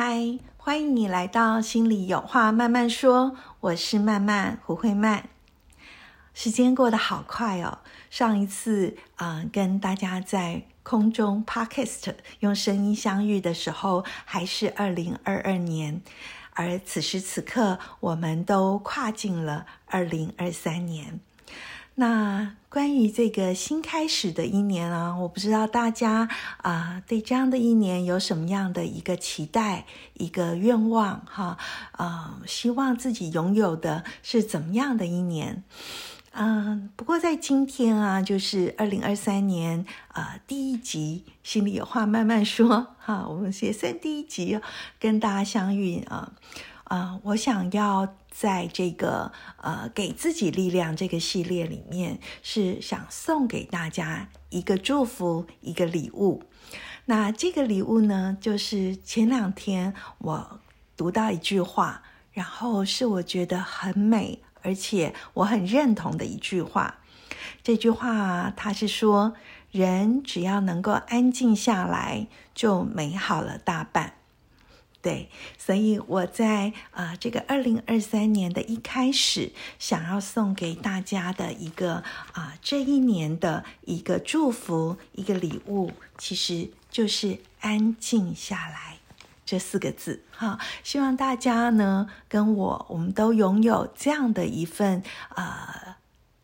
嗨，欢迎你来到心里有话慢慢说，我是慢慢胡慧曼。时间过得好快哦，上一次啊、跟大家在空中 podcast 用声音相遇的时候，还是二零二二年，而此时此刻，我们都跨进了二零二三年。那关于这个新开始的一年啊，我不知道大家啊、对这样的一年有什么样的一个期待、一个愿望哈？啊、希望自己拥有的是怎么样的一年？嗯，不过在今天啊，就是二零二三年呃第一集，心里有话慢慢说哈，我们也算第一集跟大家相遇啊。啊、我想要在这个呃给自己力量这个系列里面，是想送给大家一个祝福，一个礼物。那这个礼物呢，就是前两天我读到一句话，然后是我觉得很美，而且我很认同的一句话。这句话它是说，人只要能够安静下来，就美好了大半。对，所以我在呃这个二零二三年的一开始，想要送给大家的一个啊、这一年的一个祝福，一个礼物，其实就是安静下来这四个字哈。希望大家呢跟我，我们都拥有这样的一份呃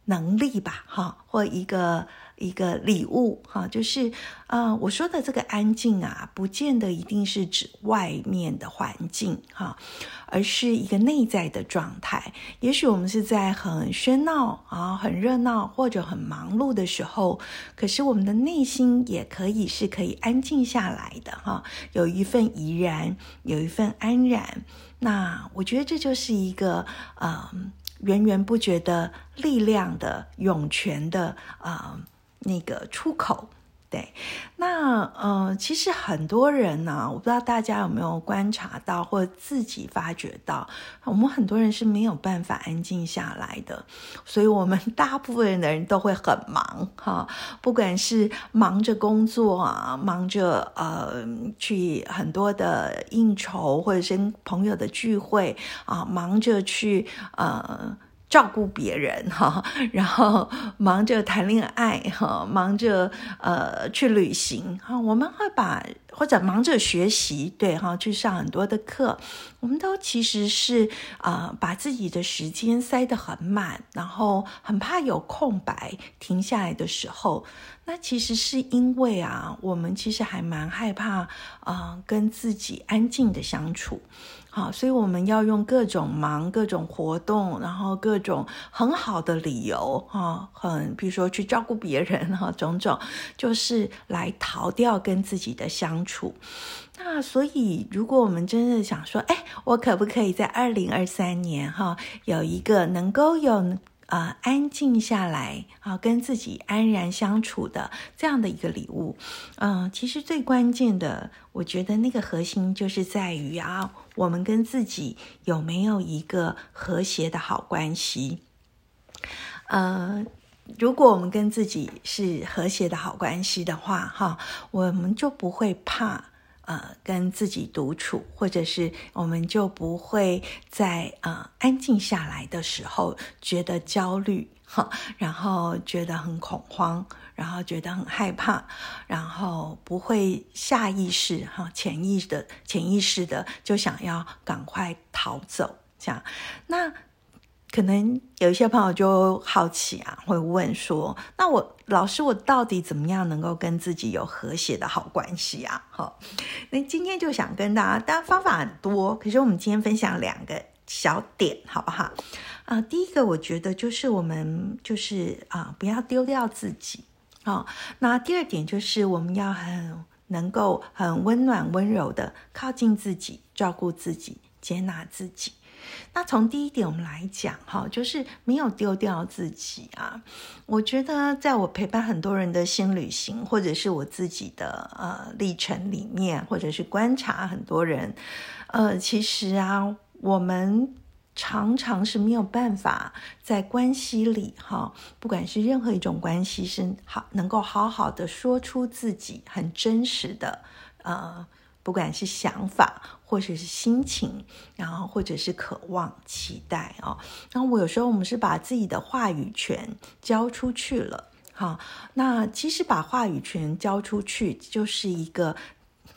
能力吧，哈，或一个一个礼物哈，就是呃，我说的这个安静啊，不见得一定是指外面的环境哈，而是一个内在的状态。也许我们是在很喧闹啊、很热闹或者很忙碌的时候，可是我们的内心也可以是可以安静下来的哈，有一份怡然，有一份安然。那我觉得这就是一个呃源源不绝的力量的涌泉的啊、那个出口。对，那呃，其实很多人呢，我不知道大家有没有观察到，或自己发觉到，我们很多人是没有办法安静下来的，所以我们大部分的人都会很忙哈，不管是忙着工作啊，忙着呃去很多的应酬，或者是跟朋友的聚会啊，忙着去呃。照顾别人哈，然后忙着谈恋爱哈，忙着呃去旅行哈，我们会把或者忙着学习，对哈，去上很多的课，我们都其实是啊、把自己的时间塞得很满，然后很怕有空白停下来的时候，那其实是因为啊，我们其实还蛮害怕啊、跟自己安静的相处。好，所以我们要用各种忙、各种活动，然后各种很好的理由，哈，很比如说去照顾别人，哈，种种，就是来逃掉跟自己的相处。那所以，如果我们真的想说，哎，我可不可以在二零二三年，哈，有一个能够有呃安静下来啊，跟自己安然相处的这样的一个礼物，嗯、其实最关键的，我觉得那个核心就是在于啊，我们跟自己有没有一个和谐的好关系，呃。如果我们跟自己是和谐的好关系的话，哈，我们就不会怕呃跟自己独处，或者是我们就不会在呃安静下来的时候觉得焦虑哈，然后觉得很恐慌，然后觉得很害怕，然后不会下意识哈潜意识的潜意识的就想要赶快逃走这样，那。可能有一些朋友就好奇啊，会问说：“那我老师，我到底怎么样能够跟自己有和谐的好关系啊？”好，那今天就想跟大家，当然方法很多，可是我们今天分享两个小点，好不好？啊、第一个我觉得就是我们就是啊、不要丢掉自己啊、那第二点就是我们要很能够很温暖温柔的靠近自己，照顾自己，接纳自己。那从第一点我们来讲哈，就是没有丢掉自己啊。我觉得在我陪伴很多人的新旅行，或者是我自己的呃历程里面，或者是观察很多人，呃，其实啊，我们常常是没有办法在关系里哈，不管是任何一种关系，是好能够好好的说出自己很真实的呃。不管是想法，或者是心情，然后或者是渴望、期待哦，那我有时候我们是把自己的话语权交出去了，哈，那其实把话语权交出去就是一个，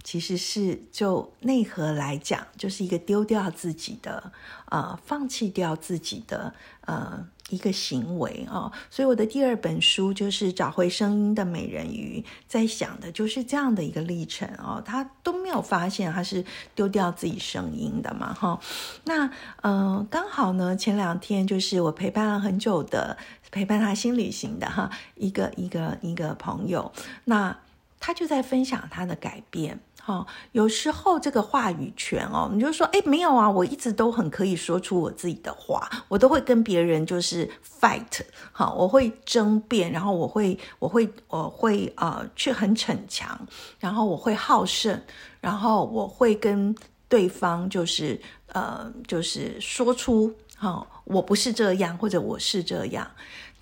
其实是就内核来讲，就是一个丢掉自己的，呃，放弃掉自己的，呃。一个行为啊，所以我的第二本书就是找回声音的美人鱼，在想的就是这样的一个历程哦，他都没有发现他是丢掉自己声音的嘛哈。那嗯，刚好呢，前两天就是我陪伴了很久的陪伴他新旅行的哈一个一个一个朋友，那他就在分享他的改变。哦，有时候这个话语权哦，你就说，哎，没有啊，我一直都很可以说出我自己的话，我都会跟别人就是 fight，好，我会争辩，然后我会，我会，我会呃，去很逞强，然后我会好胜，然后我会跟对方就是呃，就是说出，好，我不是这样，或者我是这样。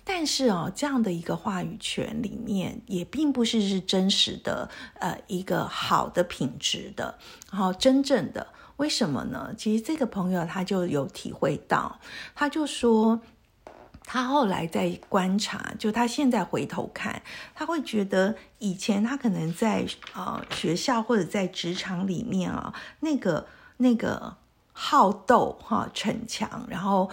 但是哦，这样的一个话语权里面，也并不是是真实的，呃，一个好的品质的，然后真正的为什么呢？其实这个朋友他就有体会到，他就说，他后来在观察，就他现在回头看，他会觉得以前他可能在呃学校或者在职场里面啊，那个那个好斗哈逞强，然后。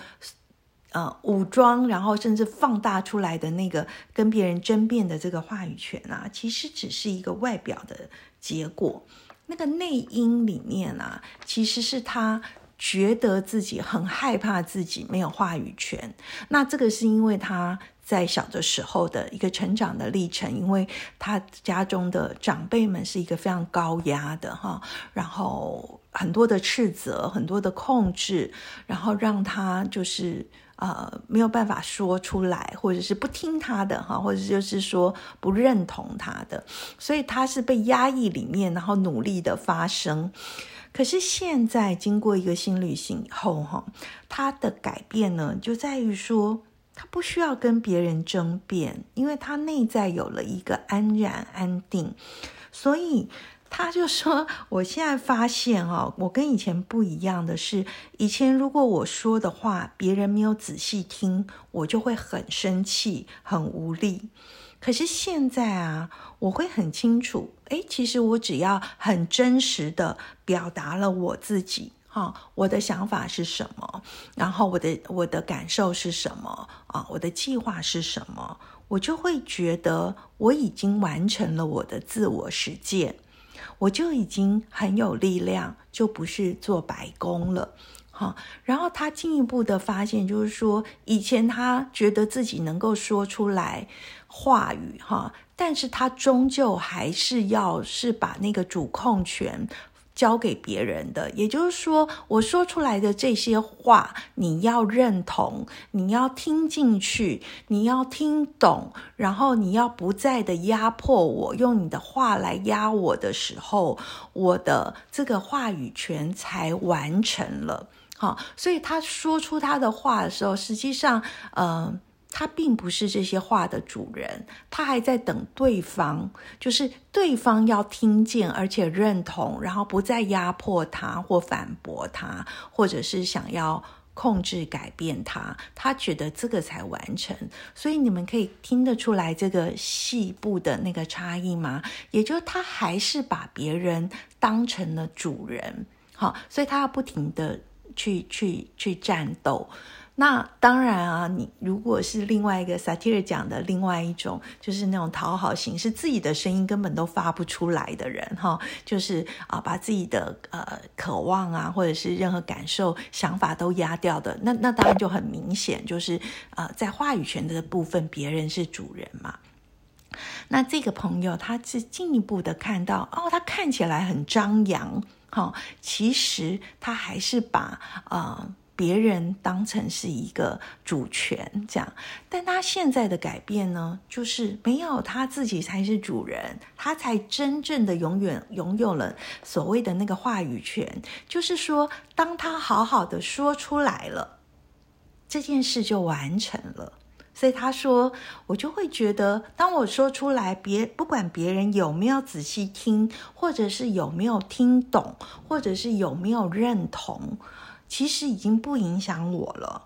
呃，武装，然后甚至放大出来的那个跟别人争辩的这个话语权啊，其实只是一个外表的结果。那个内因里面啊，其实是他觉得自己很害怕自己没有话语权。那这个是因为他在小的时候的一个成长的历程，因为他家中的长辈们是一个非常高压的哈，然后很多的斥责，很多的控制，然后让他就是。呃，没有办法说出来，或者是不听他的哈，或者就是说不认同他的，所以他是被压抑里面，然后努力的发声。可是现在经过一个新旅行以后哈，他的改变呢，就在于说他不需要跟别人争辩，因为他内在有了一个安然安定，所以。他就说：“我现在发现哦，我跟以前不一样的是，以前如果我说的话别人没有仔细听，我就会很生气、很无力。可是现在啊，我会很清楚，诶，其实我只要很真实的表达了我自己，哈，我的想法是什么，然后我的我的感受是什么啊，我的计划是什么，我就会觉得我已经完成了我的自我实践。”我就已经很有力量，就不是做白工了，哈。然后他进一步的发现，就是说，以前他觉得自己能够说出来话语，哈，但是他终究还是要是把那个主控权。交给别人的，也就是说，我说出来的这些话，你要认同，你要听进去，你要听懂，然后你要不再的压迫我，用你的话来压我的时候，我的这个话语权才完成了。好，所以他说出他的话的时候，实际上，嗯。他并不是这些话的主人，他还在等对方，就是对方要听见而且认同，然后不再压迫他或反驳他，或者是想要控制改变他，他觉得这个才完成。所以你们可以听得出来这个细部的那个差异吗？也就是他还是把别人当成了主人，好，所以他要不停的去去去战斗。那当然啊，你如果是另外一个萨提尔讲的另外一种，就是那种讨好型，是自己的声音根本都发不出来的人哈，就是啊，把自己的呃渴望啊，或者是任何感受、想法都压掉的，那那当然就很明显，就是呃，在话语权的部分，别人是主人嘛。那这个朋友他是进一步的看到，哦，他看起来很张扬哈，其实他还是把呃。别人当成是一个主权，这样。但他现在的改变呢，就是没有他自己才是主人，他才真正的永远拥有了所谓的那个话语权。就是说，当他好好的说出来了，这件事就完成了。所以他说，我就会觉得，当我说出来，别不管别人有没有仔细听，或者是有没有听懂，或者是有没有认同。其实已经不影响我了，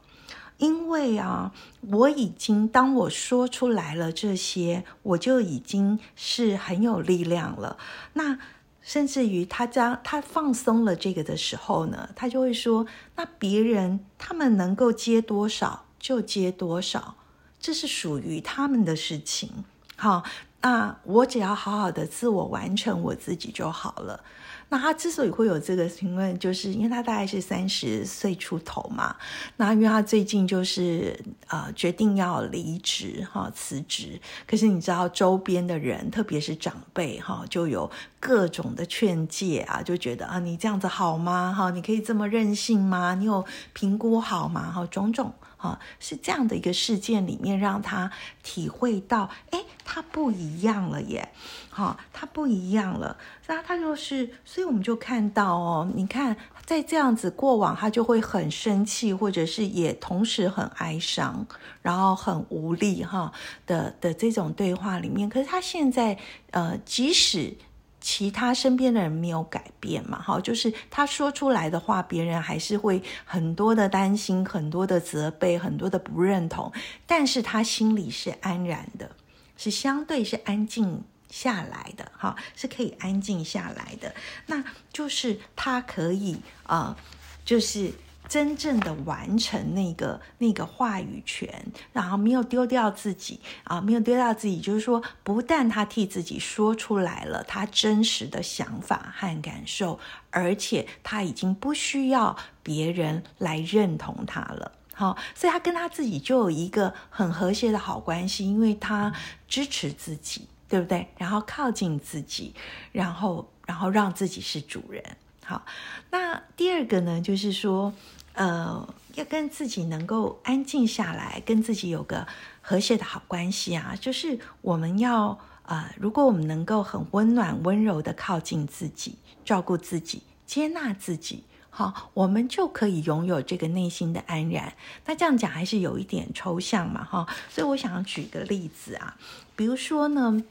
因为啊，我已经当我说出来了这些，我就已经是很有力量了。那甚至于他将他放松了这个的时候呢，他就会说：“那别人他们能够接多少就接多少，这是属于他们的事情。好，那我只要好好的自我完成我自己就好了。”那他之所以会有这个评论，就是因为他大概是三十岁出头嘛。那因为他最近就是呃决定要离职哈辞职，可是你知道周边的人，特别是长辈哈，就有各种的劝诫啊，就觉得啊你这样子好吗？哈，你可以这么任性吗？你有评估好吗？哈，种种。啊，是这样的一个事件里面，让他体会到，哎，他不一样了耶，哈，他不一样了。那他就是，所以我们就看到哦，你看，在这样子过往，他就会很生气，或者是也同时很哀伤，然后很无力哈的的这种对话里面，可是他现在，呃，即使。其他身边的人没有改变嘛？哈，就是他说出来的话，别人还是会很多的担心，很多的责备，很多的不认同。但是他心里是安然的，是相对是安静下来的，哈，是可以安静下来的。那就是他可以啊，就是。真正的完成那个那个话语权，然后没有丢掉自己啊，没有丢掉自己，就是说，不但他替自己说出来了他真实的想法和感受，而且他已经不需要别人来认同他了。好，所以他跟他自己就有一个很和谐的好关系，因为他支持自己，对不对？然后靠近自己，然后然后让自己是主人。好，那第二个呢，就是说。呃，要跟自己能够安静下来，跟自己有个和谐的好关系啊，就是我们要呃，如果我们能够很温暖、温柔的靠近自己，照顾自己，接纳自己，好，我们就可以拥有这个内心的安然。那这样讲还是有一点抽象嘛，哈，所以我想要举个例子啊，比如说呢，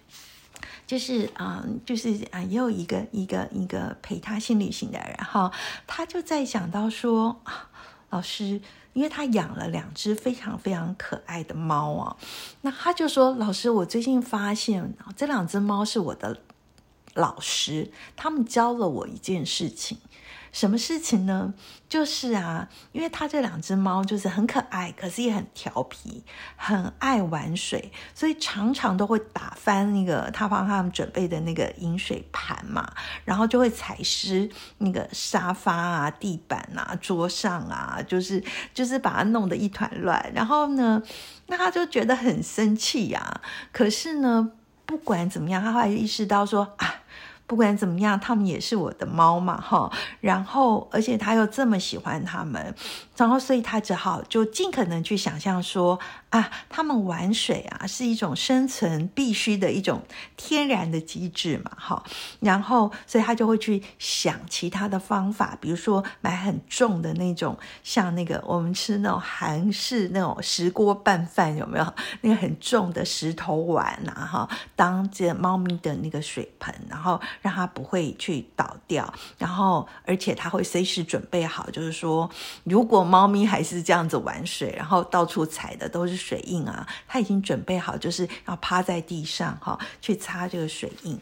就是啊，就是啊，也有一个一个一个陪他心旅行的人哈，他就在想到说。老师，因为他养了两只非常非常可爱的猫啊，那他就说：“老师，我最近发现这两只猫是我的老师，他们教了我一件事情。”什么事情呢？就是啊，因为他这两只猫就是很可爱，可是也很调皮，很爱玩水，所以常常都会打翻那个他帮他们准备的那个饮水盘嘛，然后就会踩湿那个沙发啊、地板啊、桌上啊，就是就是把它弄得一团乱。然后呢，那他就觉得很生气呀。可是呢，不管怎么样，他后来意识到说啊。不管怎么样，他们也是我的猫嘛，哈。然后，而且他又这么喜欢他们，然后，所以他只好就尽可能去想象说。啊，他们玩水啊，是一种生存必须的一种天然的机制嘛，哈。然后，所以他就会去想其他的方法，比如说买很重的那种，像那个我们吃那种韩式那种石锅拌饭，有没有？那个很重的石头碗呐，哈，当这猫咪的那个水盆，然后让它不会去倒掉，然后而且它会随时准备好，就是说，如果猫咪还是这样子玩水，然后到处踩的都是。水印啊，他已经准备好，就是要趴在地上哈，去擦这个水印。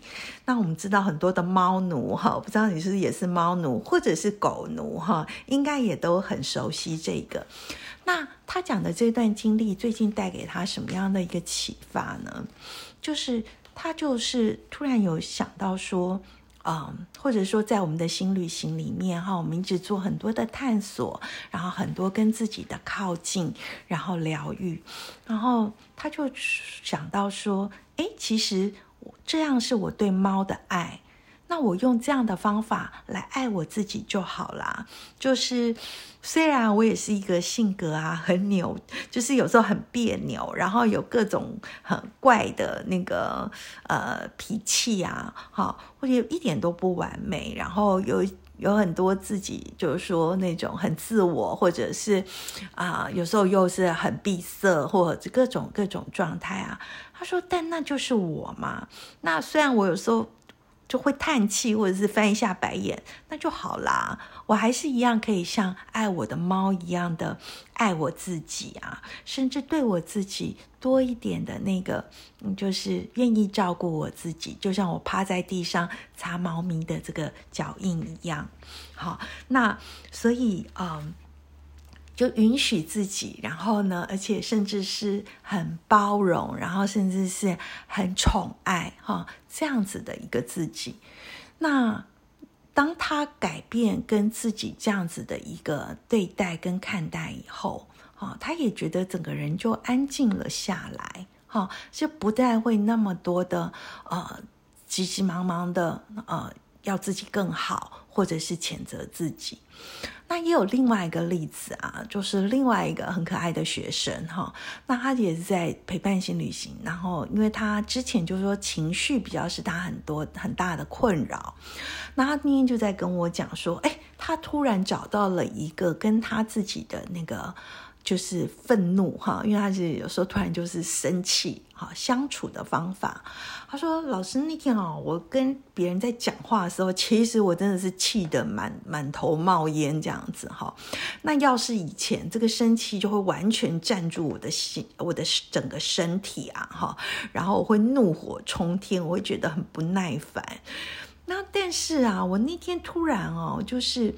那我们知道很多的猫奴哈，不知道你是不是也是猫奴，或者是狗奴哈，应该也都很熟悉这个。那他讲的这段经历，最近带给他什么样的一个启发呢？就是他就是突然有想到说。嗯，或者说在我们的新旅行里面哈，我们一直做很多的探索，然后很多跟自己的靠近，然后疗愈，然后他就想到说，哎，其实这样是我对猫的爱，那我用这样的方法来爱我自己就好啦。就是虽然我也是一个性格啊很扭，就是有时候很别扭，然后有各种很怪的那个呃脾气啊，哈，或者一点都不完美，然后有有很多自己就是说那种很自我，或者是啊有时候又是很闭塞，或者各种各种状态啊。他说：“但那就是我嘛。那虽然我有时候。”就会叹气，或者是翻一下白眼，那就好啦。我还是一样可以像爱我的猫一样的爱我自己啊，甚至对我自己多一点的那个，就是愿意照顾我自己，就像我趴在地上擦猫咪的这个脚印一样。好，那所以嗯。就允许自己，然后呢，而且甚至是很包容，然后甚至是很宠爱，哈，这样子的一个自己。那当他改变跟自己这样子的一个对待跟看待以后，哈，他也觉得整个人就安静了下来，哈，就不再会那么多的呃急急忙忙的呃要自己更好，或者是谴责自己。那也有另外一个例子啊，就是另外一个很可爱的学生哈，那他也是在陪伴型旅行，然后因为他之前就是说情绪比较是他很多很大的困扰，那他今天就在跟我讲说，哎，他突然找到了一个跟他自己的那个。就是愤怒哈，因为他是有时候突然就是生气哈，相处的方法。他说：“老师那天哦，我跟别人在讲话的时候，其实我真的是气得满满头冒烟这样子哈。那要是以前这个生气就会完全占住我的心，我的整个身体啊哈，然后我会怒火冲天，我会觉得很不耐烦。那但是啊，我那天突然哦，就是。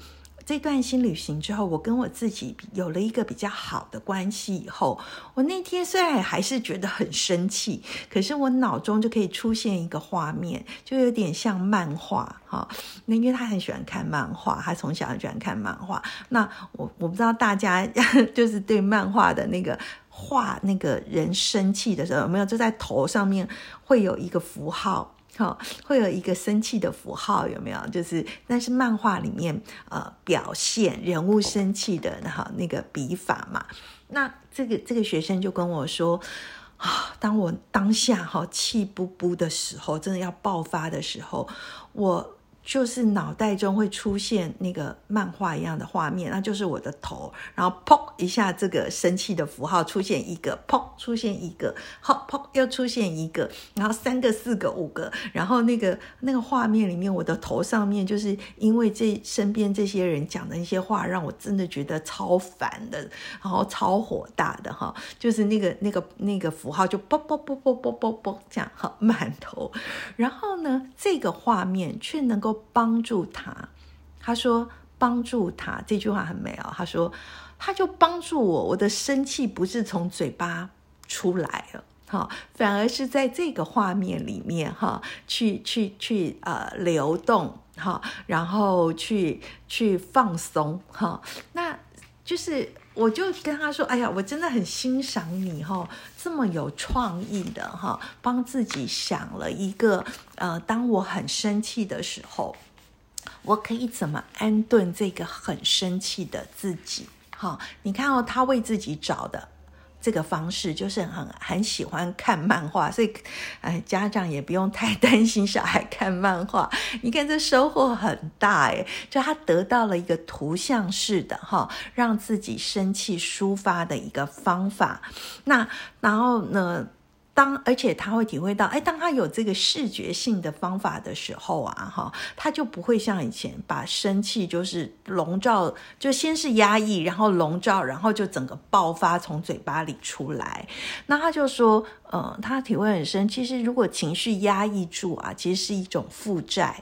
这段新旅行之后，我跟我自己有了一个比较好的关系。以后，我那天虽然还是觉得很生气，可是我脑中就可以出现一个画面，就有点像漫画 哈。那因为他很喜欢看漫画，他从小就喜欢看漫画。那我我不知道大家 就是对漫画的那个画那个人生气的时候有没有，就在头上面会有一个符号。好，会有一个生气的符号，有没有？就是那是漫画里面呃表现人物生气的哈那个笔法嘛。那这个这个学生就跟我说啊，当我当下哈气不不的时候，真的要爆发的时候，我。就是脑袋中会出现那个漫画一样的画面，那就是我的头，然后砰一下，这个生气的符号出现一个，砰出现一个，好砰又出现一个，然后三个、四个、五个，然后那个那个画面里面，我的头上面就是因为这身边这些人讲的一些话，让我真的觉得超烦的，然后超火大的哈，就是那个那个那个符号就啵啵啵啵啵啵啵这样哈满头，然后呢，这个画面却能够。帮助他，他说帮助他这句话很美哦。他说，他就帮助我，我的生气不是从嘴巴出来了，哈，反而是在这个画面里面，哈，去去去呃流动，哈，然后去去放松，哈，那就是我就跟他说，哎呀，我真的很欣赏你，哈，这么有创意的，哈，帮自己想了一个，呃，当我很生气的时候。我可以怎么安顿这个很生气的自己？哈，你看哦，他为自己找的这个方式就是很很喜欢看漫画，所以，哎，家长也不用太担心小孩看漫画。你看这收获很大哎，就他得到了一个图像式的哈，让自己生气抒发的一个方法。那然后呢？当而且他会体会到，哎，当他有这个视觉性的方法的时候啊，哈，他就不会像以前把生气就是笼罩，就先是压抑，然后笼罩，然后就整个爆发从嘴巴里出来。那他就说，呃，他体会很深，其实如果情绪压抑住啊，其实是一种负债。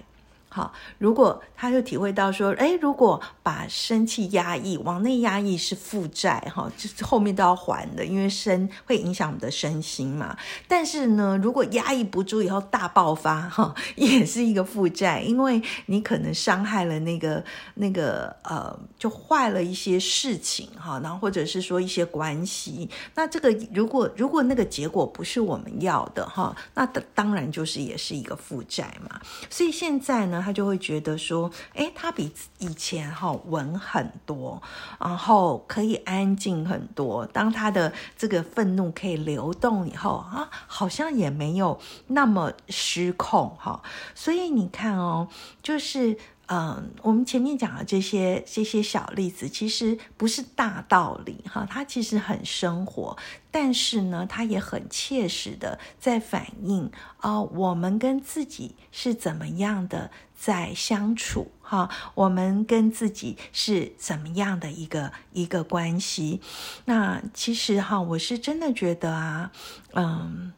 好，如果他就体会到说，哎，如果把生气压抑，往内压抑是负债，哈，就是后面都要还的，因为身会影响我们的身心嘛。但是呢，如果压抑不住以后大爆发，哈，也是一个负债，因为你可能伤害了那个那个呃，就坏了一些事情，哈，然后或者是说一些关系。那这个如果如果那个结果不是我们要的，哈，那当然就是也是一个负债嘛。所以现在呢。他就会觉得说，哎，他比以前哈稳很多，然后可以安静很多。当他的这个愤怒可以流动以后啊，好像也没有那么失控哈。所以你看哦，就是。嗯，我们前面讲的这些这些小例子，其实不是大道理哈，它其实很生活，但是呢，它也很切实的在反映啊，我们跟自己是怎么样的在相处哈，我们跟自己是怎么样的一个一个关系。那其实哈，我是真的觉得啊，嗯。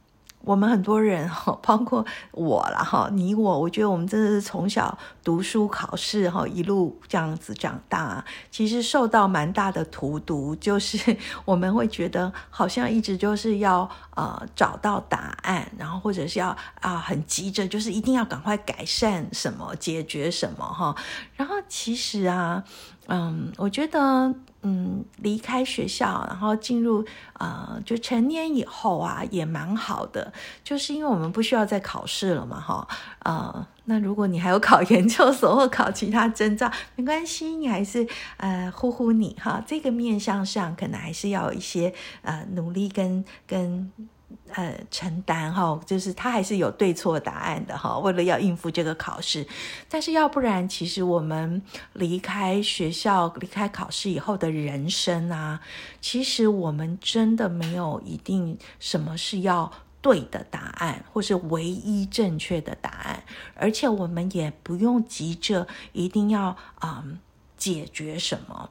我们很多人哈，包括我了哈，你我，我觉得我们真的是从小读书考试哈，一路这样子长大，其实受到蛮大的荼毒，就是 我们会觉得好像一直就是要呃找到答案，然后或者是要啊很急着，就是一定要赶快改善什么，解决什么哈，然后其实啊。嗯，我觉得，嗯，离开学校，然后进入，啊，就成年以后啊，也蛮好的，就是因为我们不需要再考试了嘛，哈，呃，那如果你还有考研究所或考其他证照，没关系，你还是，呃，呼呼你哈，这个面向上可能还是要一些，呃，努力跟跟。呃，承担哈，就是他还是有对错答案的哈。为了要应付这个考试，但是要不然，其实我们离开学校、离开考试以后的人生啊，其实我们真的没有一定什么是要对的答案，或是唯一正确的答案，而且我们也不用急着一定要啊解决什么。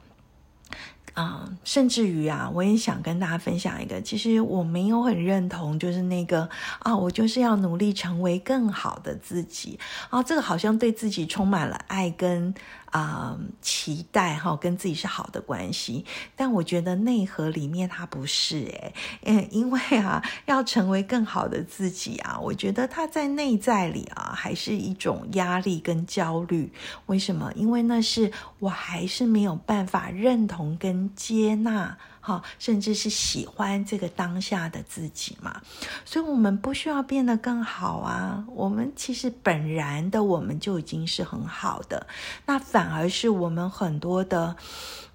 啊，甚至于啊，我也想跟大家分享一个，其实我没有很认同，就是那个啊，我就是要努力成为更好的自己啊，这个好像对自己充满了爱跟。啊，期待哈，跟自己是好的关系，但我觉得内核里面它不是诶，嗯，因为啊，要成为更好的自己啊，我觉得他在内在里啊，还是一种压力跟焦虑。为什么？因为那是我还是没有办法认同跟接纳。好，甚至是喜欢这个当下的自己嘛？所以，我们不需要变得更好啊。我们其实本然的我们就已经是很好的，那反而是我们很多的，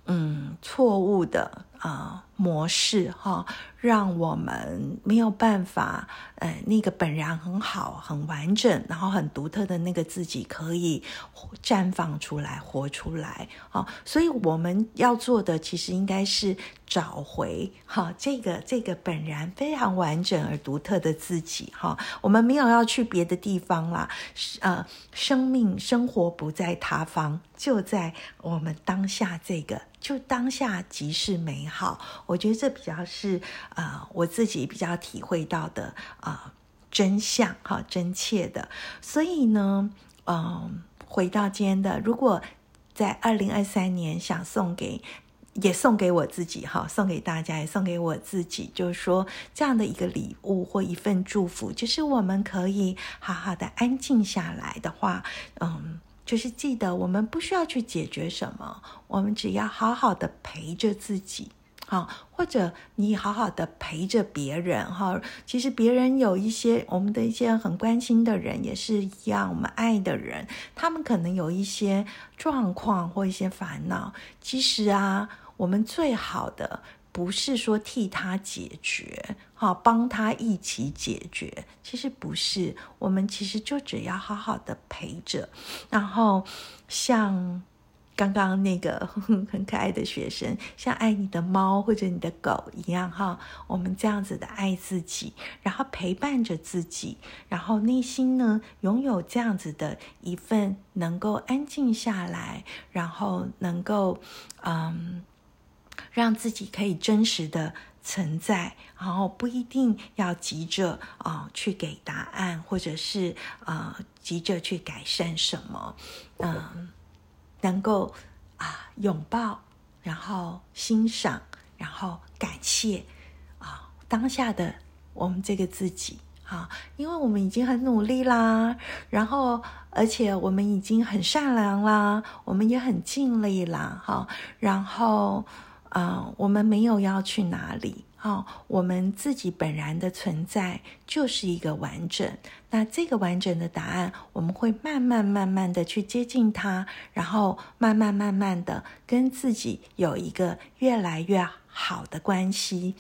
嗯，错误的啊模式哈。让我们没有办法，呃，那个本然很好、很完整，然后很独特的那个自己可以绽放出来、活出来。好，所以我们要做的其实应该是找回哈这个这个本然非常完整而独特的自己。哈，我们没有要去别的地方啦，呃，生命生活不在他方，就在我们当下这个。就当下即是美好，我觉得这比较是啊，我自己比较体会到的啊真相哈，真切的。所以呢，嗯，回到今天的，如果在二零二三年想送给，也送给我自己哈，送给大家，也送给我自己，就是说这样的一个礼物或一份祝福，就是我们可以好好的安静下来的话，嗯。就是记得，我们不需要去解决什么，我们只要好好的陪着自己，好，或者你好好的陪着别人，哈。其实别人有一些我们的一些很关心的人，也是一样，我们爱的人，他们可能有一些状况或一些烦恼。其实啊，我们最好的。不是说替他解决，哈帮他一起解决，其实不是。我们其实就只要好好的陪着，然后像刚刚那个 很可爱的学生，像爱你的猫或者你的狗一样，哈，我们这样子的爱自己，然后陪伴着自己，然后内心呢拥有这样子的一份能够安静下来，然后能够嗯。让自己可以真实的存在，然后不一定要急着啊去给答案，或者是啊急着去改善什么，嗯，能够啊拥抱，然后欣赏，然后感谢啊当下的我们这个自己。啊，因为我们已经很努力啦，然后而且我们已经很善良啦，我们也很尽力啦，哈，然后啊，我们没有要去哪里，哦，我们自己本然的存在就是一个完整。那这个完整的答案，我们会慢慢慢慢的去接近它，然后慢慢慢慢的跟自己有一个越来越好的关系。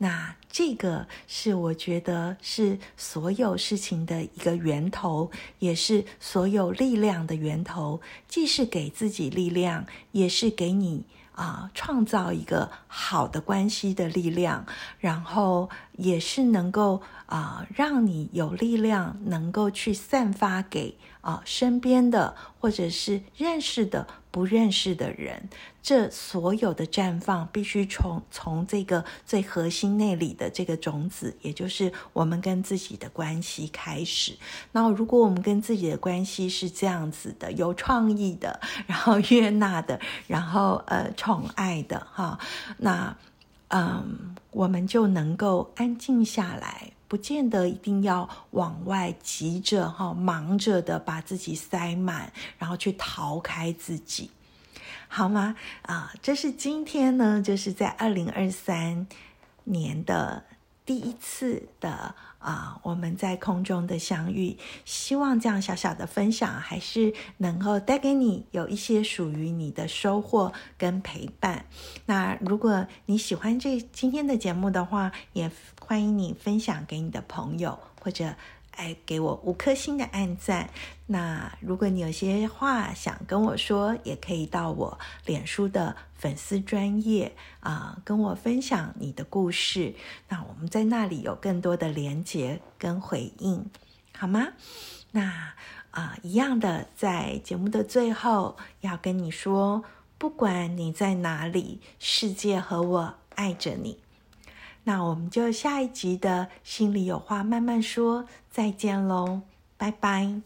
那这个是我觉得是所有事情的一个源头，也是所有力量的源头，既是给自己力量，也是给你啊创造一个好的关系的力量，然后也是能够啊让你有力量，能够去散发给啊身边的或者是认识的。不认识的人，这所有的绽放必须从从这个最核心内里的这个种子，也就是我们跟自己的关系开始。那如果我们跟自己的关系是这样子的，有创意的，然后悦纳的，然后呃宠爱的哈，那嗯，我们就能够安静下来。不见得一定要往外急着哈，忙着的把自己塞满，然后去逃开自己，好吗？啊，这是今天呢，就是在二零二三年的第一次的。啊，我们在空中的相遇，希望这样小小的分享还是能够带给你有一些属于你的收获跟陪伴。那如果你喜欢这今天的节目的话，也欢迎你分享给你的朋友或者。哎，给我五颗星的按赞。那如果你有些话想跟我说，也可以到我脸书的粉丝专业啊，跟我分享你的故事。那我们在那里有更多的连接跟回应，好吗？那啊，一样的，在节目的最后要跟你说，不管你在哪里，世界和我爱着你。那我们就下一集的心里有话慢慢说，再见喽，拜拜。